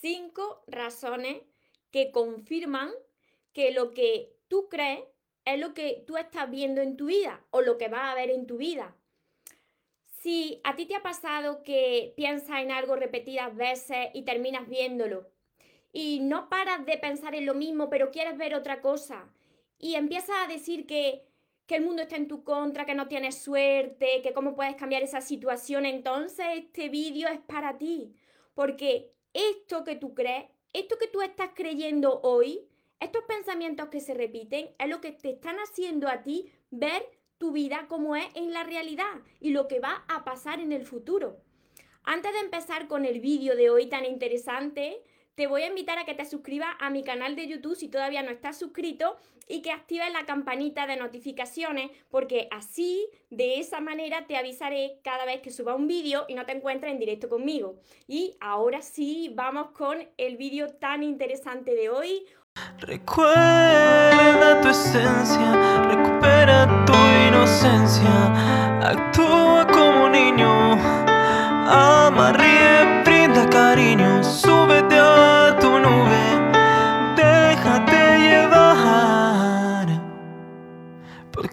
cinco razones que confirman que lo que tú crees es lo que tú estás viendo en tu vida o lo que vas a ver en tu vida. Si a ti te ha pasado que piensas en algo repetidas veces y terminas viéndolo y no paras de pensar en lo mismo, pero quieres ver otra cosa y empiezas a decir que, que el mundo está en tu contra, que no tienes suerte, que cómo puedes cambiar esa situación, entonces este vídeo es para ti, porque esto que tú crees, esto que tú estás creyendo hoy, estos pensamientos que se repiten, es lo que te están haciendo a ti ver tu vida como es en la realidad y lo que va a pasar en el futuro. Antes de empezar con el vídeo de hoy tan interesante, te voy a invitar a que te suscribas a mi canal de YouTube si todavía no estás suscrito y que actives la campanita de notificaciones porque así, de esa manera, te avisaré cada vez que suba un vídeo y no te encuentres en directo conmigo. Y ahora sí, vamos con el vídeo tan interesante de hoy. Recuerda tu esencia, recupera tu inocencia, actúa como niño, ama, ríe, brinda cariño,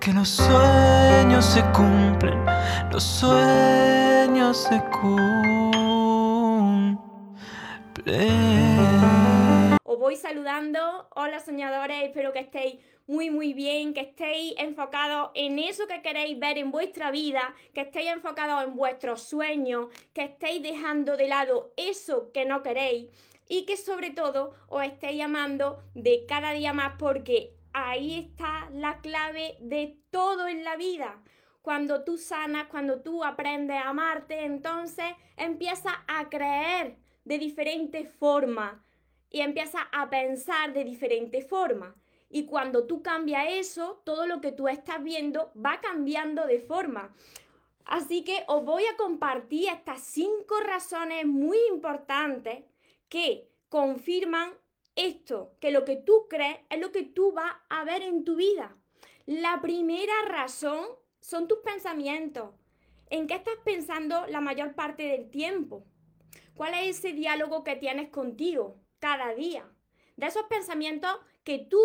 porque los sueños se cumplen, los sueños se cumplen. Os voy saludando. Hola soñadores, espero que estéis muy muy bien, que estéis enfocados en eso que queréis ver en vuestra vida, que estéis enfocados en vuestros sueños, que estéis dejando de lado eso que no queréis y que sobre todo os estéis amando de cada día más porque ahí está la clave de todo en la vida. Cuando tú sanas, cuando tú aprendes a amarte, entonces empiezas a creer de diferentes formas y empiezas a pensar de diferente forma. Y cuando tú cambias eso, todo lo que tú estás viendo va cambiando de forma. Así que os voy a compartir estas cinco razones muy importantes que confirman esto, que lo que tú crees es lo que tú vas a ver en tu vida. La primera razón son tus pensamientos. ¿En qué estás pensando la mayor parte del tiempo? ¿Cuál es ese diálogo que tienes contigo cada día? De esos pensamientos que tú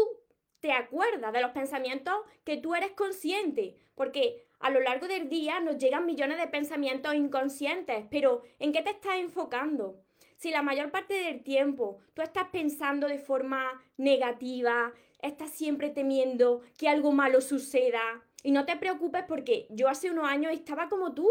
te acuerdas, de los pensamientos que tú eres consciente, porque a lo largo del día nos llegan millones de pensamientos inconscientes, pero ¿en qué te estás enfocando? Si la mayor parte del tiempo tú estás pensando de forma negativa, estás siempre temiendo que algo malo suceda, y no te preocupes porque yo hace unos años estaba como tú.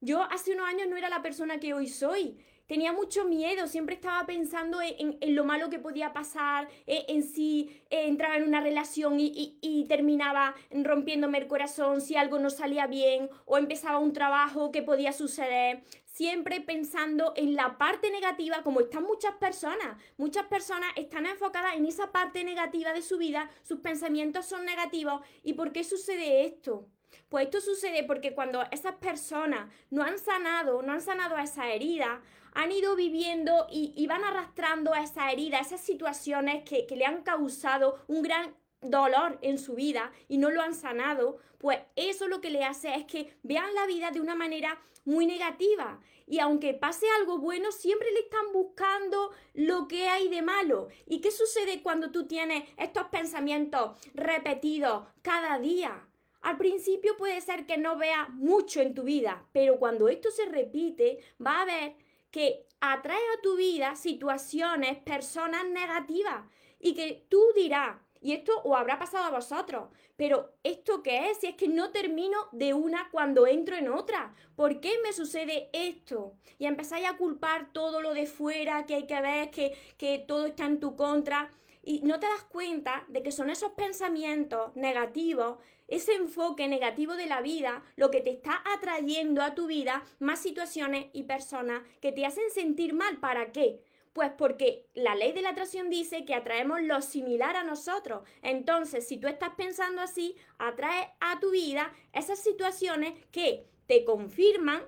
Yo hace unos años no era la persona que hoy soy tenía mucho miedo, siempre estaba pensando en, lo malo que podía pasar, en, si eh, entraba en una relación y, y, terminaba rompiéndome el corazón, si algo no salía bien o empezaba un trabajo que podía suceder. Siempre pensando en la parte negativa, como están muchas personas. Muchas personas están enfocadas en esa parte negativa de su vida, sus pensamientos son negativos. ¿Y por qué sucede esto? Pues esto sucede porque cuando esas personas no han sanado, no han sanado esa herida, han ido viviendo y, van arrastrando a esa herida, esas situaciones que, que le han causado un gran dolor en su vida y no lo han sanado, pues eso lo que le hace es que vean la vida de una manera muy negativa. Y aunque pase algo bueno, siempre le están buscando lo que hay de malo. ¿Y qué sucede cuando tú tienes estos pensamientos repetidos cada día? Al principio puede ser que no veas mucho en tu vida, pero cuando esto se repite, va a ver que atrae a tu vida situaciones, personas negativas y que tú dirás, y esto os habrá pasado a vosotros, pero ¿esto qué es? Si es que no termino de una cuando entro en otra, ¿por qué me sucede esto? Y empezáis a culpar todo lo de fuera, que hay que ver, que, que todo está en tu contra y no te das cuenta de que son esos pensamientos negativos, ese enfoque negativo de la vida, lo que te está atrayendo a tu vida más situaciones y personas que te hacen sentir mal. ¿Para qué? Pues porque la ley de la atracción dice que atraemos lo similar a nosotros. Entonces, si tú estás pensando así, atraes a tu vida esas situaciones que te confirman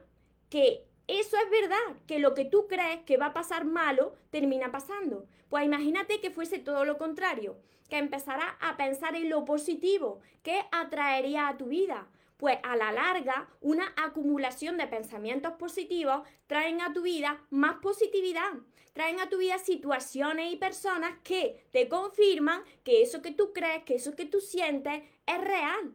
que eso es verdad, que lo que tú crees que va a pasar malo termina pasando. Pues imagínate que fuese todo lo contrario, que empezara a pensar en lo positivo, que atraería a tu vida. Pues a la larga, una acumulación de pensamientos positivos traen a tu vida más positividad, traen a tu vida situaciones y personas que te confirman que eso que tú crees, que eso que tú sientes es real.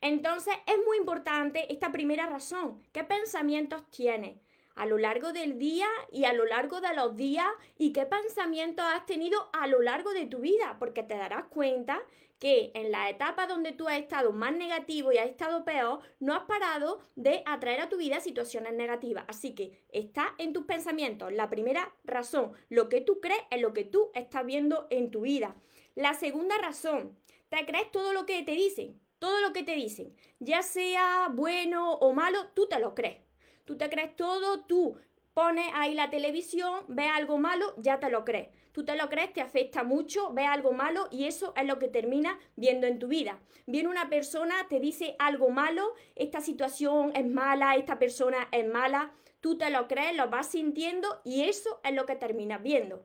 Entonces es muy importante esta primera razón. ¿Qué pensamientos tienes? a lo largo del día y a lo largo de los días y qué pensamientos has tenido a lo largo de tu vida, porque te darás cuenta que en la etapa donde tú has estado más negativo y has estado peor, no has parado de atraer a tu vida situaciones negativas. Así que está en tus pensamientos. La primera razón, lo que tú crees es lo que tú estás viendo en tu vida. La segunda razón, te crees todo lo que te dicen. Todo lo que te dicen, ya sea bueno o malo, tú te lo crees. Tú te crees todo, tú pones ahí la televisión, ves algo malo, ya te lo crees. Tú te lo crees, te afecta mucho, ves algo malo y eso es lo que termina viendo en tu vida. Viene una persona, te dice algo malo, esta situación es mala, esta persona es mala, tú te lo crees, lo vas sintiendo y eso es lo que terminas viendo.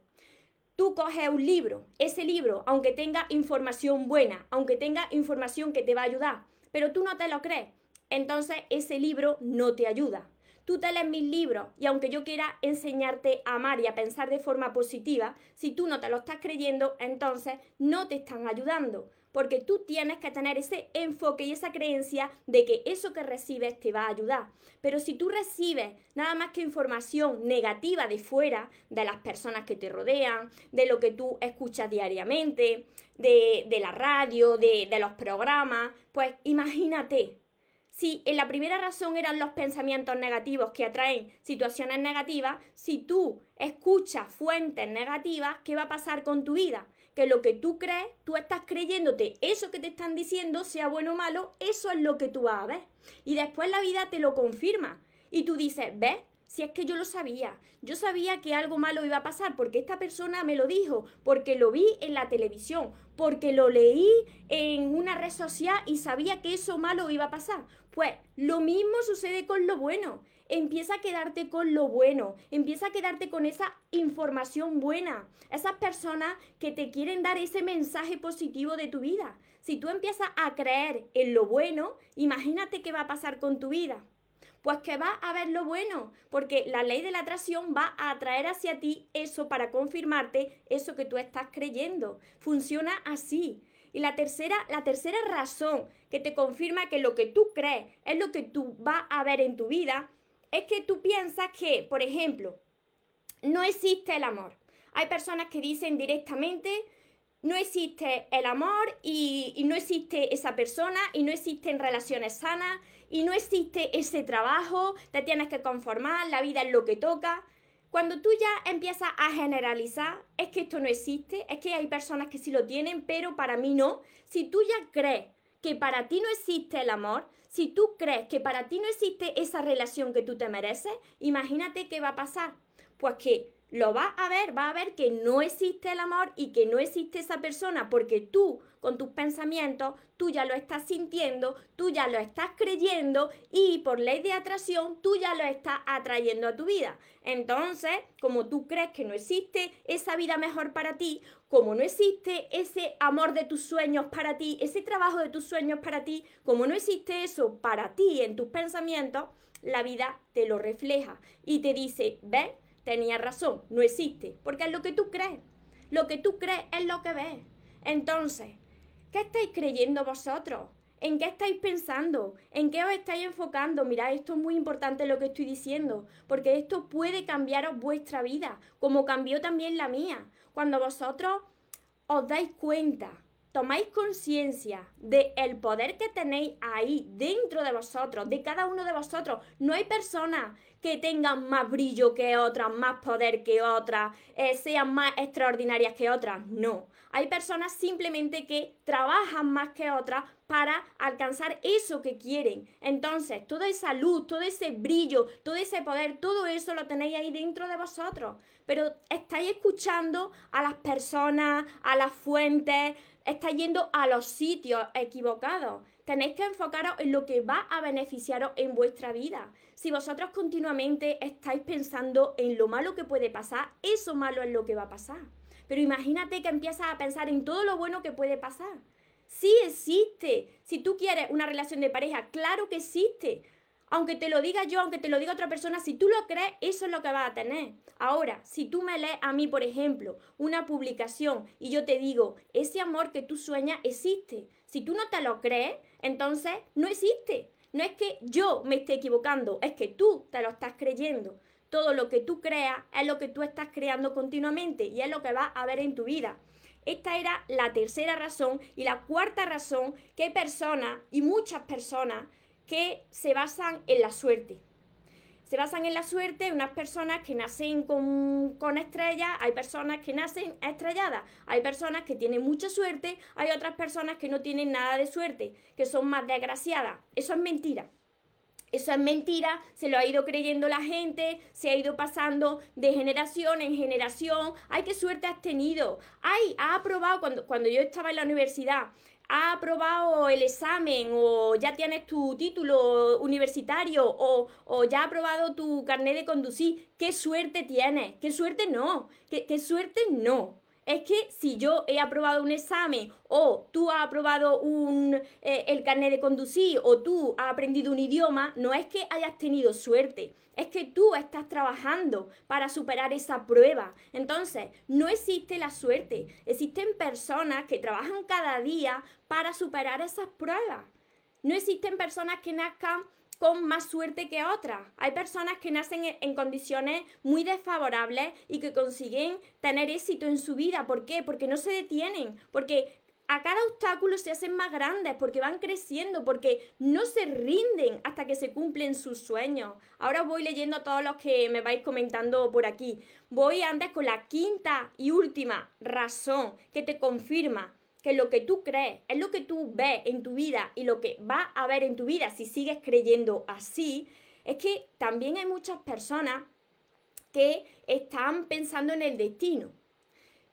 Tú coges un libro, ese libro, aunque tenga información buena, aunque tenga información que te va a ayudar, pero tú no te lo crees, entonces ese libro no te ayuda tú te lees mis libros y aunque yo quiera enseñarte a amar y a pensar de forma positiva, si tú no te lo estás creyendo, entonces no te están ayudando. Porque tú tienes que tener ese enfoque y esa creencia de que eso que recibes te va a ayudar. Pero si tú recibes nada más que información negativa de fuera, de las personas que te rodean, de lo que tú escuchas diariamente, de, la radio, de, de los programas, pues imagínate, si en la primera razón eran los pensamientos negativos que atraen situaciones negativas, si tú escuchas fuentes negativas, ¿qué va a pasar con tu vida? Que lo que tú crees, tú estás creyéndote eso que te están diciendo, sea bueno o malo, eso es lo que tú vas a ver. Y después la vida te lo confirma. Y tú dices, ¿ves? Si es que yo lo sabía, yo sabía que algo malo iba a pasar porque esta persona me lo dijo, porque lo vi en la televisión, porque lo leí en una red social y sabía que eso malo iba a pasar. Pues lo mismo sucede con lo bueno. Empieza a quedarte con lo bueno, empieza a quedarte con esa información buena, esas personas que te quieren dar ese mensaje positivo de tu vida. Si tú empiezas a creer en lo bueno, imagínate qué va a pasar con tu vida. Pues que va a ver lo bueno, porque la ley de la atracción va a atraer hacia ti eso para confirmarte eso que tú estás creyendo. Funciona así. Y la tercera, la tercera razón que te confirma que lo que tú crees es lo que tú vas a ver en tu vida es que tú piensas que, por ejemplo, no existe el amor. Hay personas que dicen directamente, no existe el amor y, y no existe esa persona y no existen relaciones sanas y no existe ese trabajo, te tienes que conformar, la vida es lo que toca. Cuando tú ya empiezas a generalizar, es que esto no existe, es que hay personas que sí lo tienen, pero para mí no. Si tú ya crees que para ti no existe el amor, si tú crees que para ti no existe esa relación que tú te mereces, imagínate qué va a pasar. Pues que lo vas a ver, vas a ver que no existe el amor y que no existe esa persona porque tú con tus pensamientos, tú ya lo estás sintiendo, tú ya lo estás creyendo y por ley de atracción tú ya lo estás atrayendo a tu vida. Entonces, como tú crees que no existe esa vida mejor para ti, como no existe ese amor de tus sueños para ti, ese trabajo de tus sueños para ti, como no existe eso para ti en tus pensamientos, la vida te lo refleja y te dice, ¿ves? Tenía razón, no existe, porque es lo que tú crees. Lo que tú crees es lo que ves. Entonces, ¿qué estáis creyendo vosotros? ¿En qué estáis pensando? ¿En qué os estáis enfocando? Mirad, esto es muy importante lo que estoy diciendo, porque esto puede cambiaros vuestra vida, como cambió también la mía. Cuando vosotros os dais cuenta tomáis conciencia del el poder que tenéis ahí dentro de vosotros, de cada uno de vosotros. No hay personas que tengan más brillo que otras, más poder que otras, eh, sean más extraordinarias que otras. No. Hay personas simplemente que trabajan más que otras para alcanzar eso que quieren. Entonces, toda esa luz, todo ese brillo, todo ese poder, todo eso lo tenéis ahí dentro de vosotros. Pero estáis escuchando a las personas, a las fuentes, está yendo a los sitios equivocados. Tenéis que enfocaros en lo que va a beneficiaros en vuestra vida. Si vosotros continuamente estáis pensando en lo malo que puede pasar, eso malo es lo que va a pasar. Pero imagínate que empiezas a pensar en todo lo bueno que puede pasar. Sí existe. Si tú quieres una relación de pareja, claro que existe. Aunque te lo diga yo, aunque te lo diga otra persona, si tú lo crees, eso es lo que vas a tener. Ahora, si tú me lees a mí, por ejemplo, una publicación y yo te digo, ese amor que tú sueñas existe. Si tú no te lo crees, entonces no existe. No es que yo me esté equivocando, es que tú te lo estás creyendo. Todo lo que tú creas es lo que tú estás creando continuamente y es lo que vas a ver en tu vida. Esta era la tercera razón y la cuarta razón que hay personas y muchas personas que se basan en la suerte. Se basan en la suerte unas personas que nacen con, con estrellas, hay personas que nacen estrelladas, hay personas que tienen mucha suerte, hay otras personas que no tienen nada de suerte, que son más desgraciadas. Eso es mentira. Eso es mentira, se lo ha ido creyendo la gente, se ha ido pasando de generación en generación. Ay, qué suerte has tenido. Ay, ha aprobado cuando, cuando yo estaba en la universidad ha aprobado el examen o ya tienes tu título universitario o, ya ha aprobado tu carnet de conducir, qué suerte tienes, qué suerte no, qué, qué suerte no. Es que si yo he aprobado un examen o tú has aprobado un, eh, el carnet de conducir o tú has aprendido un idioma, no es que hayas tenido suerte, es que tú estás trabajando para superar esa prueba. Entonces, no existe la suerte, existen personas que trabajan cada día para superar esas pruebas. No existen personas que nazcan con más suerte que otras. Hay personas que nacen en condiciones muy desfavorables y que consiguen tener éxito en su vida. ¿Por qué? Porque no se detienen, porque a cada obstáculo se hacen más grandes porque van creciendo, porque no se rinden hasta que se cumplen sus sueños. Ahora voy leyendo todos los que me vais comentando por aquí. Voy antes con la quinta y última razón que te confirma que lo que tú crees es lo que tú ves en tu vida y lo que va a ver en tu vida si sigues creyendo así, es que también hay muchas personas que están pensando en el destino.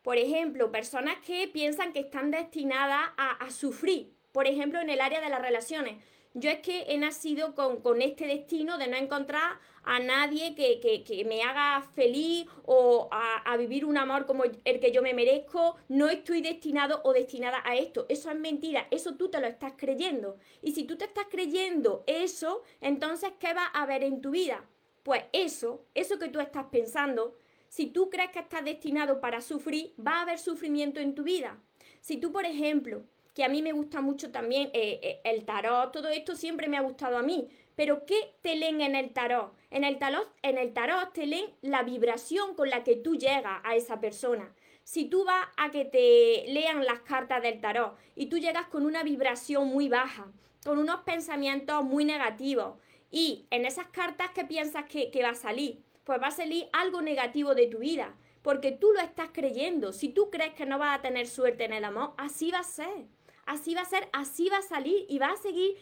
Por ejemplo, personas que piensan que están destinadas a, sufrir, por ejemplo, en el área de las relaciones. Yo es que he nacido con, este destino de no encontrar a nadie que, me haga feliz o a, vivir un amor como el que yo me merezco. No estoy destinado o destinada a esto. Eso es mentira. Eso tú te lo estás creyendo. Y si tú te estás creyendo eso, entonces, ¿qué va a haber en tu vida? Pues eso, eso que tú estás pensando, si tú crees que estás destinado para sufrir, va a haber sufrimiento en tu vida. Si tú, por ejemplo, que a mí me gusta mucho también eh, eh, el tarot, todo esto siempre me ha gustado a mí, pero ¿qué te leen en el tarot? En el tarot, en el tarot te leen la vibración con la que tú llegas a esa persona. Si tú vas a que te lean las cartas del tarot y tú llegas con una vibración muy baja, con unos pensamientos muy negativos, y en esas cartas, ¿qué piensas que, que va a salir? pues va a salir algo negativo de tu vida, porque tú lo estás creyendo. Si tú crees que no vas a tener suerte en el amor, así va a ser. Así va a ser, así va a salir y va a seguir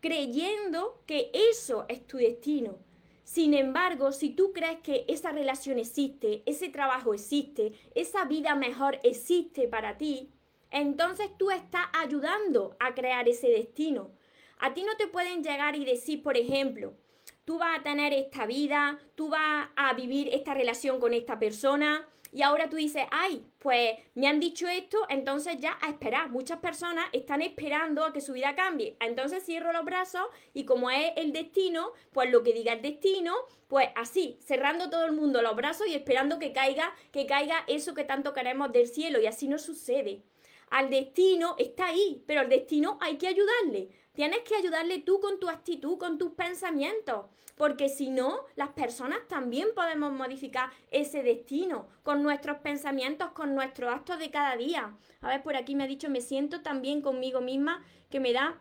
creyendo que eso es tu destino. Sin embargo, si tú crees que esa relación existe, ese trabajo existe, esa vida mejor existe para ti, entonces tú estás ayudando a crear ese destino. A ti no te pueden llegar y decir, por ejemplo, tú vas a tener esta vida, tú vas a vivir esta relación con esta persona. Y ahora tú dices, ay, pues me han dicho esto, entonces ya a esperar. Muchas personas están esperando a que su vida cambie. Entonces cierro los brazos y como es el destino, pues lo que diga el destino, pues así, cerrando todo el mundo los brazos y esperando que caiga, que caiga eso que tanto queremos del cielo. Y así no sucede. Al destino está ahí, pero al destino hay que ayudarle. Tienes que ayudarle tú con tu actitud, con tus pensamientos, porque si no, las personas también podemos modificar ese destino con nuestros pensamientos, con nuestros actos de cada día. A ver, por aquí me ha dicho, me siento tan bien conmigo misma que me da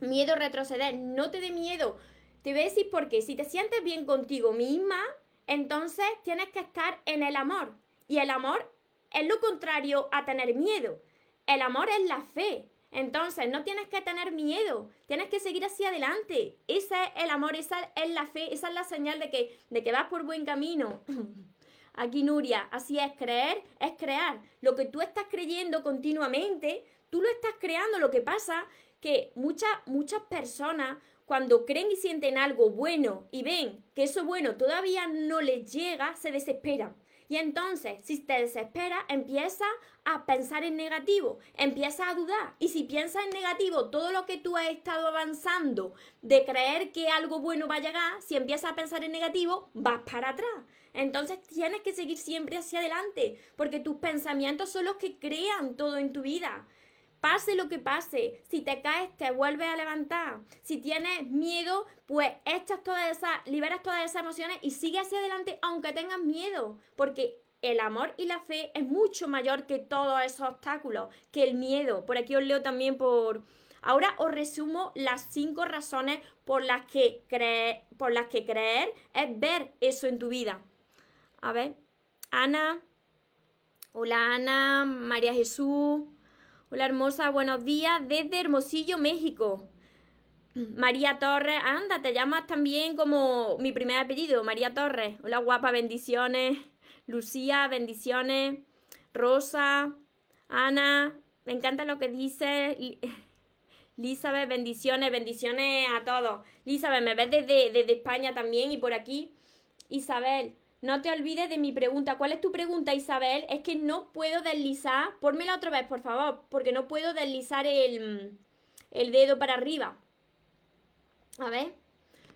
miedo retroceder. No te dé miedo. Te voy a decir por qué. Si te sientes bien contigo misma, entonces tienes que estar en el amor. Y el amor es lo contrario a tener miedo. El amor es la fe. Entonces, no tienes que tener miedo, tienes que seguir hacia adelante. Ese es el amor, esa es la fe, esa es la señal de que, de que vas por buen camino. Aquí Nuria, así es, creer es crear. Lo que tú estás creyendo continuamente, tú lo estás creando. Lo que pasa que muchas, muchas personas cuando creen y sienten algo bueno y ven que eso bueno todavía no les llega, se desesperan Y entonces, si te desesperas, empieza a pensar en negativo, empieza a dudar. Y si piensas en negativo, todo lo que tú has estado avanzando de creer que algo bueno va a llegar, si empiezas a pensar en negativo, vas para atrás. Entonces tienes que seguir siempre hacia adelante, porque tus pensamientos son los que crean todo en tu vida. Pase lo que pase, si te caes, te vuelves a levantar. Si tienes miedo, pues echas todas esas, liberas todas esas emociones y sigue hacia adelante aunque tengas miedo, porque el amor y la fe es mucho mayor que todos esos obstáculos, que el miedo. Por aquí os leo también por... Ahora os resumo las cinco razones por las que, creer, por las que creer es ver eso en tu vida. A ver, Ana. Hola Ana, María Jesús. Hola hermosa, buenos días desde Hermosillo, México. María Torres, anda, te llamas también como mi primer apellido, María Torres. Hola guapa, bendiciones. Lucía, bendiciones. Rosa, Ana, me encanta lo que dices. Elizabeth, bendiciones, bendiciones a todos. Elizabeth, me ves desde, desde España también y por aquí. Isabel, no te olvides de mi pregunta. ¿Cuál es tu pregunta, Isabel? Es que no puedo deslizar. Pónmela otra vez, por favor, porque no puedo deslizar el, el dedo para arriba. A ver.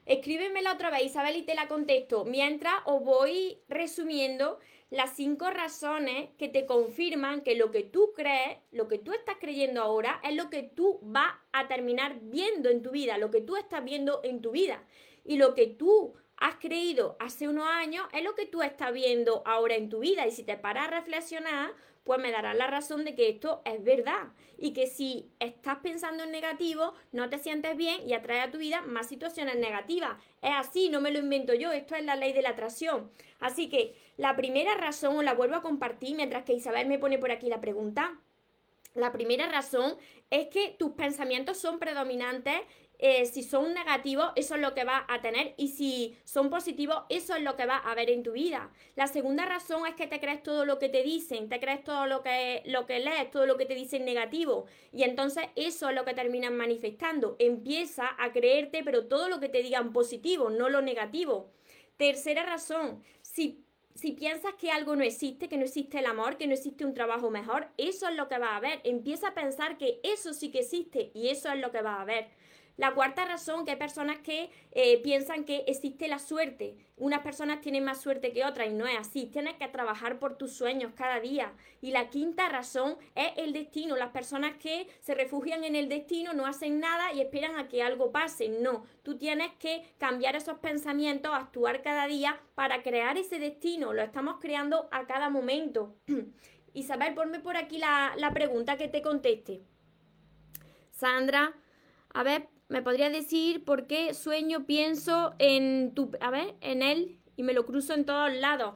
Escríbemela otra vez, Isabel, y te la contesto. Mientras os voy resumiendo las cinco razones que te confirman que lo que tú crees, lo que tú estás creyendo ahora, es lo que tú vas a terminar viendo en tu vida, lo que tú estás viendo en tu vida. Y lo que tú has creído hace unos años es lo que tú estás viendo ahora en tu vida. Y si te paras a reflexionar, pues me darás la razón de que esto es verdad. Y que si estás pensando en negativo, no te sientes bien y atrae a tu vida más situaciones negativas. Es así, no me lo invento yo, esto es la ley de la atracción. Así que la primera razón, la vuelvo a compartir mientras que Isabel me pone por aquí la pregunta. La primera razón es que tus pensamientos son predominantes eh, si son negativos, eso es lo que vas a tener y si son positivos, eso es lo que vas a ver en tu vida. La segunda razón es que te crees todo lo que te dicen, te crees todo lo que, lo que lees, todo lo que te dicen negativo y entonces eso es lo que terminas manifestando. Empieza a creerte, pero todo lo que te digan positivo, no lo negativo. Tercera razón, si si piensas que algo no existe, que no existe el amor, que no existe un trabajo mejor, eso es lo que vas a ver. Empieza a pensar que eso sí que existe y eso es lo que vas a ver. La cuarta razón, que hay personas que eh, piensan que existe la suerte. Unas personas tienen más suerte que otras y no es así. Tienes que trabajar por tus sueños cada día. Y la quinta razón es el destino. Las personas que se refugian en el destino no hacen nada y esperan a que algo pase. No, tú tienes que cambiar esos pensamientos, actuar cada día para crear ese destino. Lo estamos creando a cada momento. Isabel, ponme por aquí la, la pregunta que te conteste. Sandra, a ver, ¿Me podría decir por qué sueño, pienso en tu, a ver, en él y me lo cruzo en todos lados?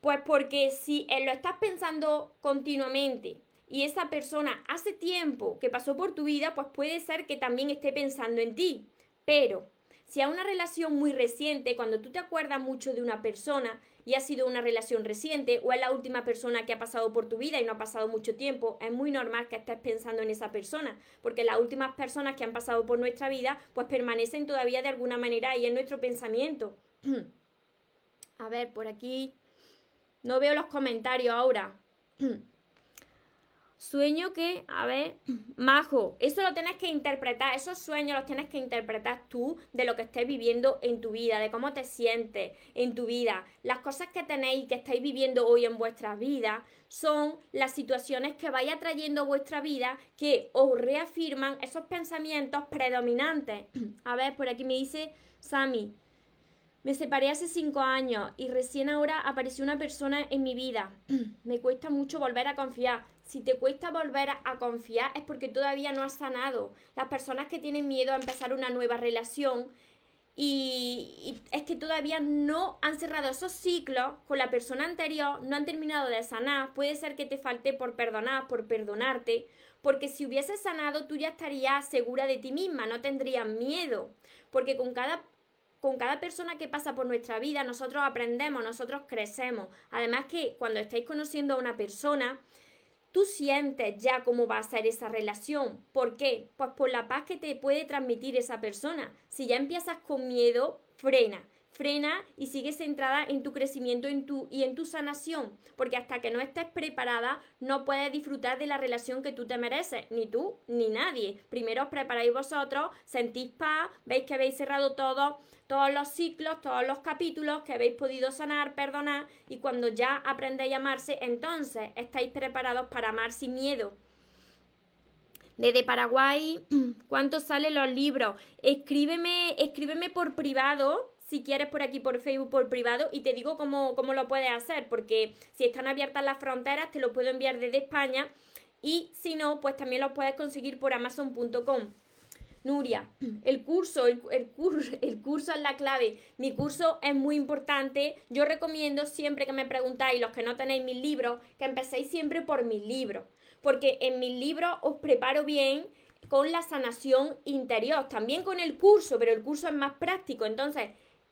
Pues porque si lo estás pensando continuamente y esa persona hace tiempo que pasó por tu vida, pues puede ser que también esté pensando en ti. Pero si a una relación muy reciente, cuando tú te acuerdas mucho de una persona y ha sido una relación reciente o es la última persona que ha pasado por tu vida y no ha pasado mucho tiempo, es muy normal que estés pensando en esa persona, porque las últimas personas que han pasado por nuestra vida pues permanecen todavía de alguna manera ahí en nuestro pensamiento. A ver, por aquí no veo los comentarios ahora. Sueño que, a ver, majo, eso lo tienes que interpretar, esos sueños los tienes que interpretar tú de lo que estés viviendo en tu vida, de cómo te sientes en tu vida. Las cosas que tenéis, que estáis viviendo hoy en vuestra vida, son las situaciones que vais trayendo a vuestra vida que os reafirman esos pensamientos predominantes. A ver, por aquí me dice Sami, me separé hace cinco años y recién ahora apareció una persona en mi vida. me cuesta mucho volver a confiar si te cuesta volver a, confiar es porque todavía no has sanado. Las personas que tienen miedo a empezar una nueva relación y, es que todavía no han cerrado esos ciclos con la persona anterior, no han terminado de sanar. Puede ser que te falte por perdonar, por perdonarte, porque si hubieses sanado tú ya estarías segura de ti misma, no tendrías miedo, porque con cada con cada persona que pasa por nuestra vida nosotros aprendemos, nosotros crecemos. Además que cuando estáis conociendo a una persona, tú sientes ya cómo va a ser esa relación. ¿Por qué? Pues por la paz que te puede transmitir esa persona. Si ya empiezas con miedo, frena. Frena y sigue centrada en tu crecimiento en tu, y en tu sanación, porque hasta que no estés preparada no puedes disfrutar de la relación que tú te mereces, ni tú ni nadie. Primero os preparáis vosotros, sentís paz, veis que habéis cerrado todo, todos los ciclos, todos los capítulos que habéis podido sanar, perdonar y cuando ya aprendéis a amarse, entonces estáis preparados para amar sin miedo. Desde Paraguay, ¿cuánto salen los libros? Escríbeme, escríbeme por privado si quieres por aquí por Facebook por privado y te digo cómo, cómo lo puedes hacer, porque si están abiertas las fronteras te lo puedo enviar desde España y si no, pues también lo puedes conseguir por amazon.com. Nuria, el curso, el, curso, el curso es la clave. Mi curso es muy importante. Yo recomiendo siempre que me preguntáis, los que no tenéis mis libros, que empecéis siempre por mis libros. Porque en mis libros os preparo bien con la sanación interior, también con el curso, pero el curso es más práctico. Entonces,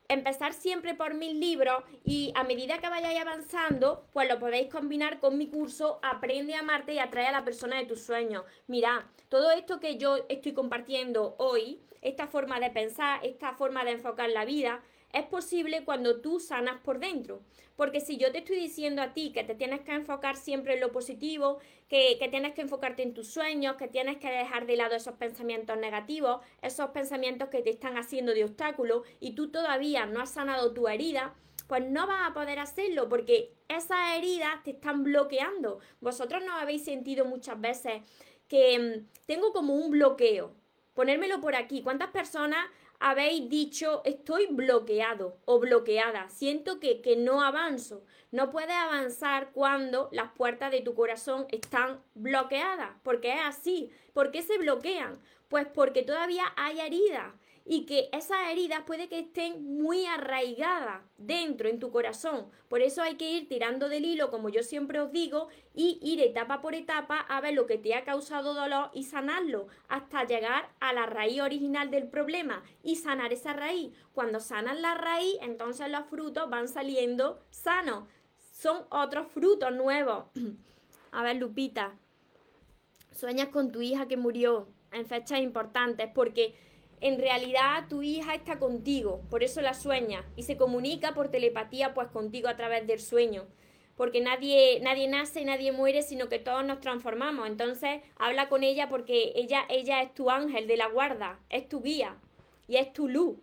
empezar siempre por mis libros y a medida que vayáis avanzando, pues lo podéis combinar con mi curso Aprende a amarte y atrae a la persona de tus sueños. Mira, todo esto que yo estoy compartiendo hoy, esta forma de pensar, esta forma de enfocar la vida, es posible cuando tú sanas por dentro. Porque si yo te estoy diciendo a ti que te tienes que enfocar siempre en lo positivo, que, que, tienes que enfocarte en tus sueños, que tienes que dejar de lado esos pensamientos negativos, esos pensamientos que te están haciendo de obstáculo y tú todavía no has sanado tu herida, pues no vas a poder hacerlo porque esas heridas te están bloqueando. Vosotros no habéis sentido muchas veces que mm, tengo como un bloqueo. Ponérmelo por aquí. ¿Cuántas personas habéis dicho estoy bloqueado o bloqueada, siento que, que no avanzo. No puedes avanzar cuando las puertas de tu corazón están bloqueadas, porque es así. ¿Por qué se bloquean? Pues porque todavía hay heridas y que esas heridas puede que estén muy arraigadas dentro en tu corazón. Por eso hay que ir tirando del hilo, como yo siempre os digo, y ir etapa por etapa a ver lo que te ha causado dolor y sanarlo hasta llegar a la raíz original del problema y sanar esa raíz. Cuando sanas la raíz, entonces los frutos van saliendo sanos. Son otros frutos nuevos. a ver, Lupita, sueñas con tu hija que murió en fechas importantes porque en realidad tu hija está contigo, por eso la sueña y se comunica por telepatía pues contigo a través del sueño. Porque nadie, nadie nace y nadie muere, sino que todos nos transformamos. Entonces habla con ella porque ella, ella es tu ángel de la guarda, es tu guía y es tu luz.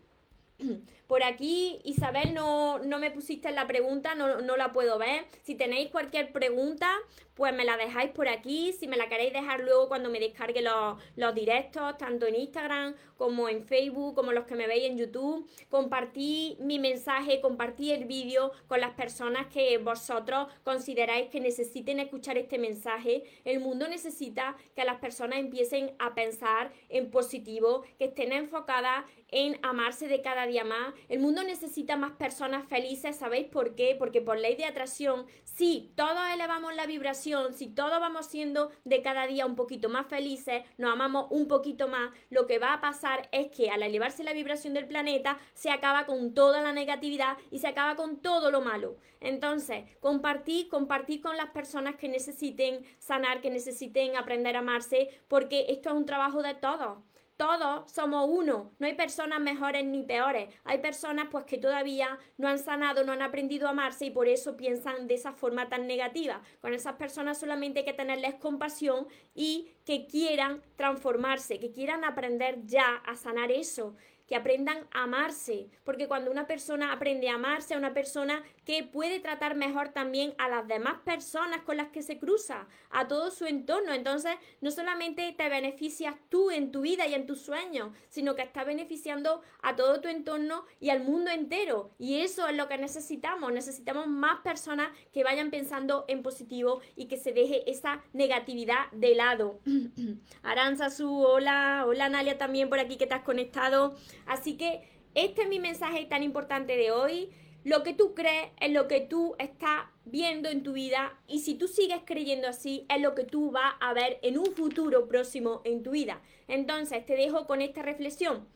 Por aquí, Isabel, no, no me pusiste la pregunta, no, no, la puedo ver. Si tenéis cualquier pregunta, pues me la dejáis por aquí. Si me la queréis dejar luego cuando me descargue los, los directos, tanto en Instagram como en Facebook, como los que me veis en YouTube. Compartí mi mensaje, compartí el vídeo con las personas que vosotros consideráis que necesiten escuchar este mensaje. El mundo necesita que las personas empiecen a pensar en positivo, que estén enfocadas en amarse de cada día más el mundo necesita más personas felices, ¿sabéis por qué? Porque por ley de atracción, si todos elevamos la vibración, si todos vamos siendo de cada día un poquito más felices, nos amamos un poquito más, lo que va a pasar es que al elevarse la vibración del planeta, se acaba con toda la negatividad y se acaba con todo lo malo. Entonces, compartir, compartir con las personas que necesiten sanar, que necesiten aprender a amarse, porque esto es un trabajo de todos todos somos uno, no hay personas mejores ni peores, hay personas pues que todavía no han sanado, no han aprendido a amarse y por eso piensan de esa forma tan negativa. Con esas personas solamente hay que tenerles compasión y que quieran transformarse, que quieran aprender ya a sanar eso que aprendan a amarse, porque cuando una persona aprende a amarse, a una persona que puede tratar mejor también a las demás personas con las que se cruza, a todo su entorno. Entonces, no solamente te beneficias tú en tu vida y en tus sueños, sino que estás beneficiando a todo tu entorno y al mundo entero. Y eso es lo que necesitamos. Necesitamos más personas que vayan pensando en positivo y que se deje esa negatividad de lado. Aranza su, hola, hola Nalia también por aquí que te has conectado. Así que este es mi mensaje tan importante de hoy. Lo que tú crees es lo que tú estás viendo en tu vida y si tú sigues creyendo así es lo que tú vas a ver en un futuro próximo en tu vida. Entonces te dejo con esta reflexión.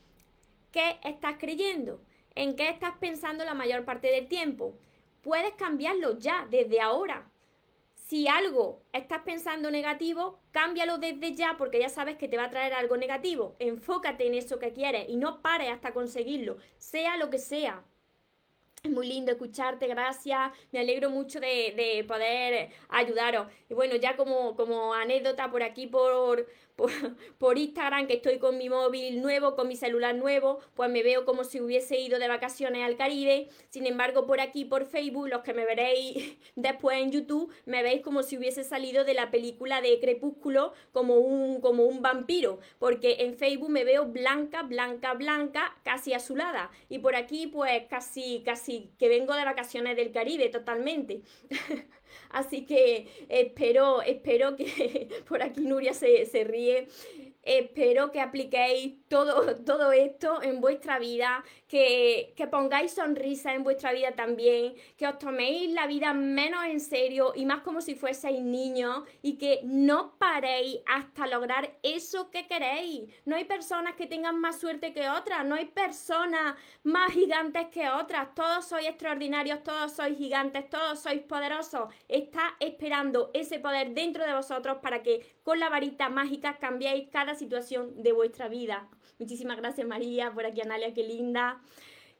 ¿Qué estás creyendo? ¿En qué estás pensando la mayor parte del tiempo? Puedes cambiarlo ya, desde ahora. Si algo estás pensando negativo, cámbialo desde ya porque ya sabes que te va a traer algo negativo. Enfócate en eso que quieres y no pares hasta conseguirlo, sea lo que sea. Es muy lindo escucharte, gracias. Me alegro mucho de, de poder ayudaros. Y bueno, ya como, como anécdota por aquí, por, por, Instagram, que estoy con mi móvil nuevo, con mi celular nuevo, pues me veo como si hubiese ido de vacaciones al Caribe. Sin embargo, por aquí, por Facebook, los que me veréis después en YouTube, me veis como si hubiese salido de la película de Crepúsculo como un, como un vampiro, porque en Facebook me veo blanca, blanca, blanca, casi azulada. Y por aquí, pues casi, casi que vengo de vacaciones del Caribe totalmente. Así que espero, espero que por aquí Nuria se, se ríe Espero que apliquéis todo, todo esto en vuestra vida, que, que, pongáis sonrisa en vuestra vida también, que os toméis la vida menos en serio y más como si fueseis niños y que no paréis hasta lograr eso que queréis. No hay personas que tengan más suerte que otras, no hay personas más gigantes que otras. Todos sois extraordinarios, todos sois gigantes, todos sois poderosos. Está esperando ese poder dentro de vosotros para que con la varita mágica cambiéis cada situación de vuestra vida. Muchísimas gracias María, por aquí Analia, qué linda.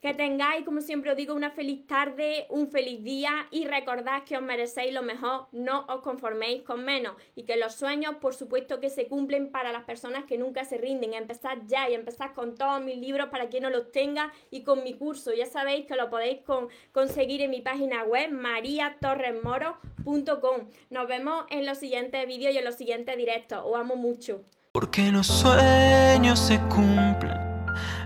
Que tengáis, como siempre os digo, una feliz tarde, un feliz día y recordad que os merecéis lo mejor, no os conforméis con menos y que los sueños, por supuesto, que se cumplen para las personas que nunca se rinden. Empezad ya y empezad con todos mis libros para quien no los tenga y con mi curso. Ya sabéis que lo podéis conseguir en mi página web mariatorresmoro.com. Nos vemos en los siguientes vídeos y en los siguientes directos. Os amo mucho. Porque los sueños se cumplen,